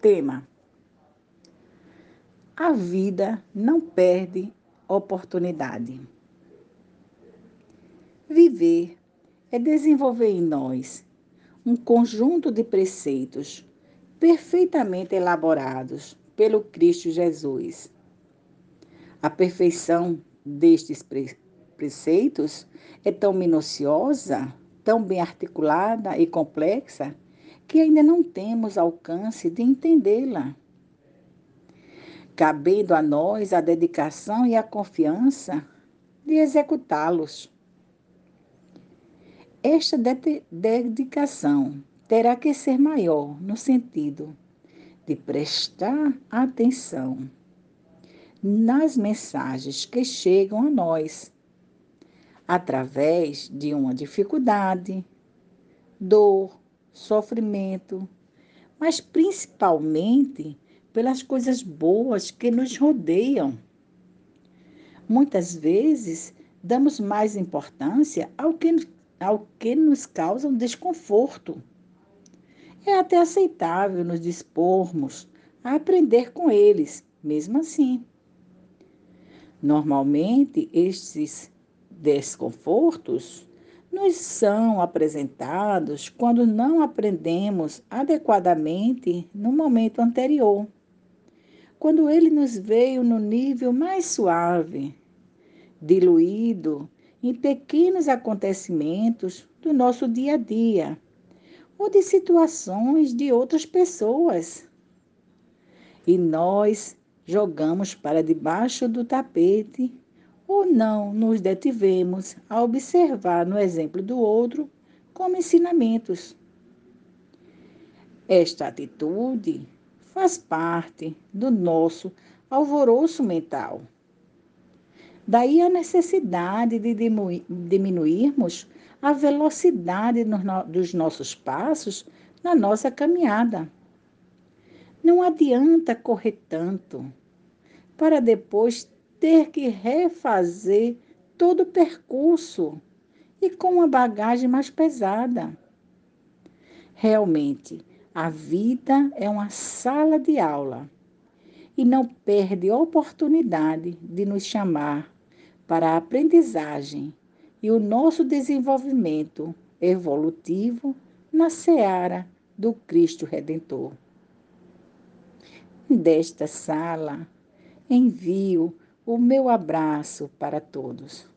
Tema: A vida não perde oportunidade. Viver é desenvolver em nós um conjunto de preceitos perfeitamente elaborados pelo Cristo Jesus. A perfeição destes preceitos é tão minuciosa, tão bem articulada e complexa que ainda não temos alcance de entendê-la. Cabendo a nós a dedicação e a confiança de executá-los. Esta de dedicação terá que ser maior no sentido de prestar atenção nas mensagens que chegam a nós através de uma dificuldade, dor, sofrimento, mas principalmente pelas coisas boas que nos rodeiam. Muitas vezes damos mais importância ao que, ao que nos causa desconforto. É até aceitável nos dispormos a aprender com eles, mesmo assim. Normalmente, estes desconfortos nos são apresentados quando não aprendemos adequadamente no momento anterior. Quando ele nos veio no nível mais suave, diluído em pequenos acontecimentos do nosso dia a dia ou de situações de outras pessoas. E nós jogamos para debaixo do tapete ou não nos detivemos a observar no exemplo do outro como ensinamentos. Esta atitude faz parte do nosso alvoroço mental. Daí a necessidade de diminuirmos a velocidade dos nossos passos na nossa caminhada. Não adianta correr tanto para depois ter que refazer todo o percurso e com uma bagagem mais pesada. Realmente, a vida é uma sala de aula e não perde oportunidade de nos chamar para a aprendizagem e o nosso desenvolvimento evolutivo na seara do Cristo Redentor. Desta sala, envio o meu abraço para todos.